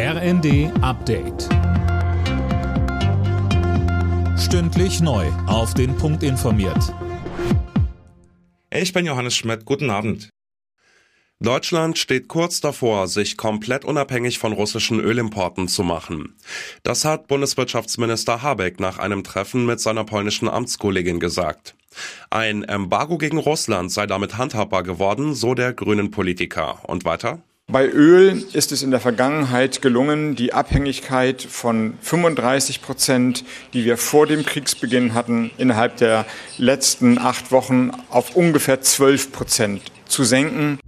RND Update. Stündlich neu. Auf den Punkt informiert. Ich bin Johannes Schmidt. Guten Abend. Deutschland steht kurz davor, sich komplett unabhängig von russischen Ölimporten zu machen. Das hat Bundeswirtschaftsminister Habeck nach einem Treffen mit seiner polnischen Amtskollegin gesagt. Ein Embargo gegen Russland sei damit handhabbar geworden, so der grünen Politiker. Und weiter? Bei Öl ist es in der Vergangenheit gelungen, die Abhängigkeit von 35 Prozent, die wir vor dem Kriegsbeginn hatten, innerhalb der letzten acht Wochen auf ungefähr 12 Prozent zu senken.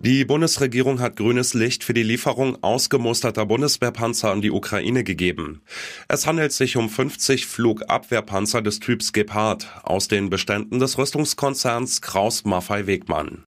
Die Bundesregierung hat grünes Licht für die Lieferung ausgemusterter Bundeswehrpanzer an die Ukraine gegeben. Es handelt sich um 50 Flugabwehrpanzer des Typs Gepard aus den Beständen des Rüstungskonzerns Kraus-Maffei-Wegmann.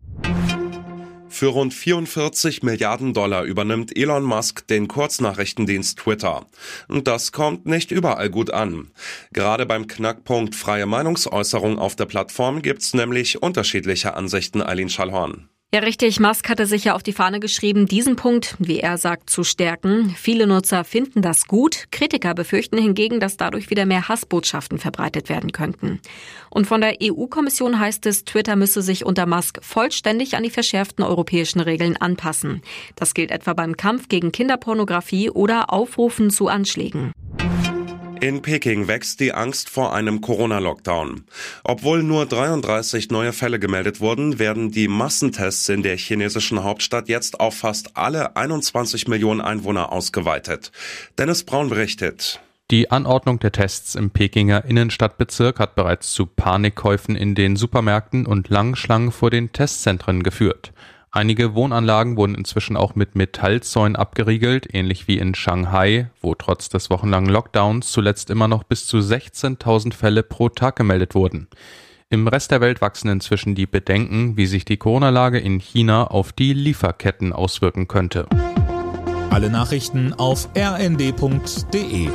Für rund 44 Milliarden Dollar übernimmt Elon Musk den Kurznachrichtendienst Twitter. Und das kommt nicht überall gut an. Gerade beim Knackpunkt freie Meinungsäußerung auf der Plattform gibt's nämlich unterschiedliche Ansichten, Eileen Schallhorn. Ja, richtig. Musk hatte sich ja auf die Fahne geschrieben, diesen Punkt, wie er sagt, zu stärken. Viele Nutzer finden das gut. Kritiker befürchten hingegen, dass dadurch wieder mehr Hassbotschaften verbreitet werden könnten. Und von der EU-Kommission heißt es, Twitter müsse sich unter Musk vollständig an die verschärften europäischen Regeln anpassen. Das gilt etwa beim Kampf gegen Kinderpornografie oder Aufrufen zu Anschlägen. In Peking wächst die Angst vor einem Corona-Lockdown. Obwohl nur 33 neue Fälle gemeldet wurden, werden die Massentests in der chinesischen Hauptstadt jetzt auf fast alle 21 Millionen Einwohner ausgeweitet. Dennis Braun berichtet. Die Anordnung der Tests im Pekinger Innenstadtbezirk hat bereits zu Panikkäufen in den Supermärkten und langen Schlangen vor den Testzentren geführt. Einige Wohnanlagen wurden inzwischen auch mit Metallzäunen abgeriegelt, ähnlich wie in Shanghai, wo trotz des wochenlangen Lockdowns zuletzt immer noch bis zu 16.000 Fälle pro Tag gemeldet wurden. Im Rest der Welt wachsen inzwischen die Bedenken, wie sich die Corona-Lage in China auf die Lieferketten auswirken könnte. Alle Nachrichten auf rnd.de